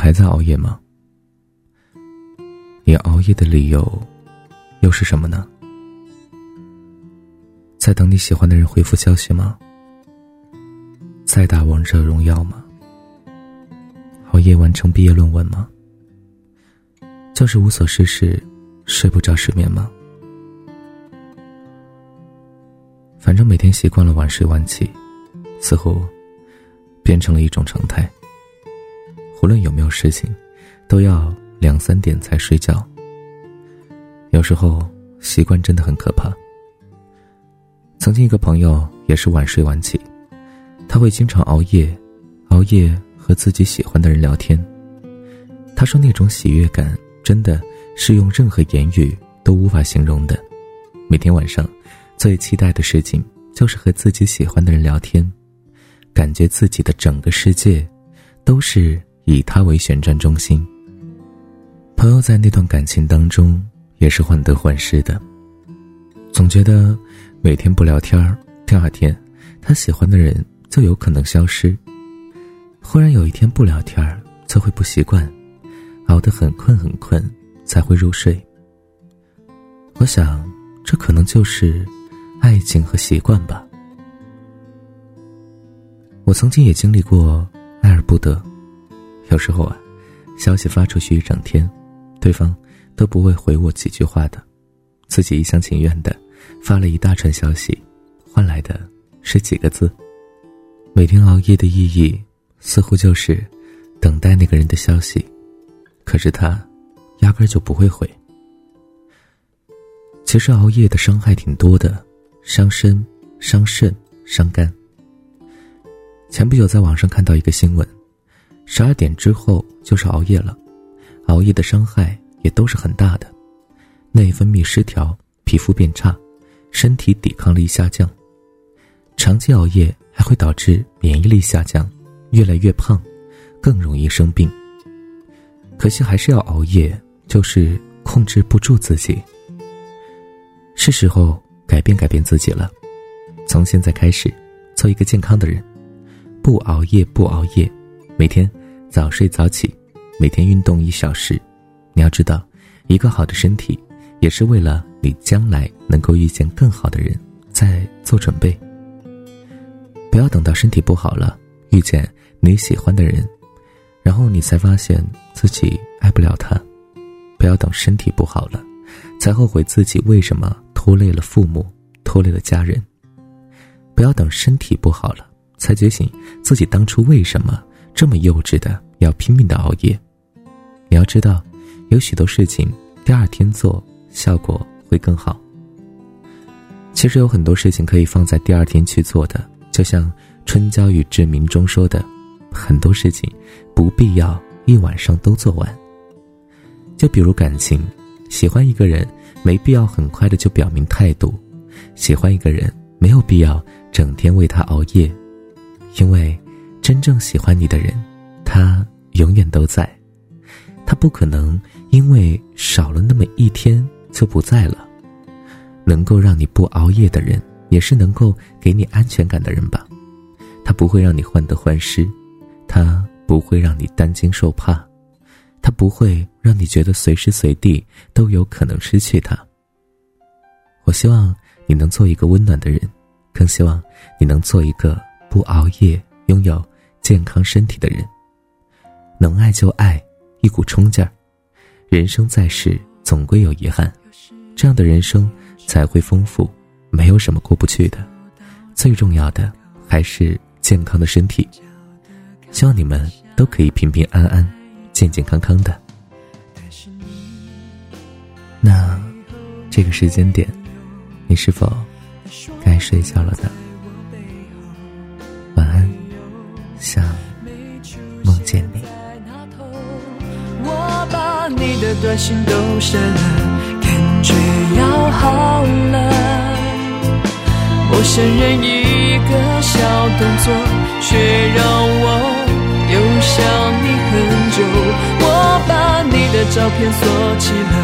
还在熬夜吗？你熬夜的理由又是什么呢？在等你喜欢的人回复消息吗？在打王者荣耀吗？熬夜完成毕业论文吗？就是无所事事，睡不着失眠吗？反正每天习惯了晚睡晚起，似乎变成了一种常态。无论有没有事情，都要两三点才睡觉。有时候习惯真的很可怕。曾经一个朋友也是晚睡晚起，他会经常熬夜，熬夜和自己喜欢的人聊天。他说那种喜悦感真的是用任何言语都无法形容的。每天晚上最期待的事情就是和自己喜欢的人聊天，感觉自己的整个世界都是。以他为旋转中心。朋友在那段感情当中也是患得患失的，总觉得每天不聊天儿第二天他喜欢的人就有可能消失。忽然有一天不聊天儿就会不习惯，熬得很困很困才会入睡。我想，这可能就是爱情和习惯吧。我曾经也经历过爱而不得。有时候啊，消息发出去一整天，对方都不会回我几句话的，自己一厢情愿的发了一大串消息，换来的是几个字。每天熬夜的意义，似乎就是等待那个人的消息，可是他压根就不会回。其实熬夜的伤害挺多的，伤身、伤肾、伤肝。前不久在网上看到一个新闻。十二点之后就是熬夜了，熬夜的伤害也都是很大的，内分泌失调，皮肤变差，身体抵抗力下降，长期熬夜还会导致免疫力下降，越来越胖，更容易生病。可惜还是要熬夜，就是控制不住自己。是时候改变改变自己了，从现在开始，做一个健康的人，不熬夜，不熬夜，每天。早睡早起，每天运动一小时。你要知道，一个好的身体，也是为了你将来能够遇见更好的人在做准备。不要等到身体不好了，遇见你喜欢的人，然后你才发现自己爱不了他。不要等身体不好了，才后悔自己为什么拖累了父母，拖累了家人。不要等身体不好了，才觉醒自己当初为什么。这么幼稚的要拼命的熬夜，你要知道，有许多事情第二天做效果会更好。其实有很多事情可以放在第二天去做的，就像《春娇与志明》中说的，很多事情不必要一晚上都做完。就比如感情，喜欢一个人没必要很快的就表明态度，喜欢一个人没有必要整天为他熬夜，因为。真正喜欢你的人，他永远都在，他不可能因为少了那么一天就不在了。能够让你不熬夜的人，也是能够给你安全感的人吧？他不会让你患得患失，他不会让你担惊受怕，他不会让你觉得随时随地都有可能失去他。我希望你能做一个温暖的人，更希望你能做一个不熬夜、拥有。健康身体的人，能爱就爱，一股冲劲儿。人生在世，总归有遗憾，这样的人生才会丰富，没有什么过不去的。最重要的还是健康的身体。希望你们都可以平平安安、健健康康的。那这个时间点，你是否该睡觉了呢？你的短信都删了，感觉要好了。陌生人一个小动作，却让我又想你很久。我把你的照片锁起了，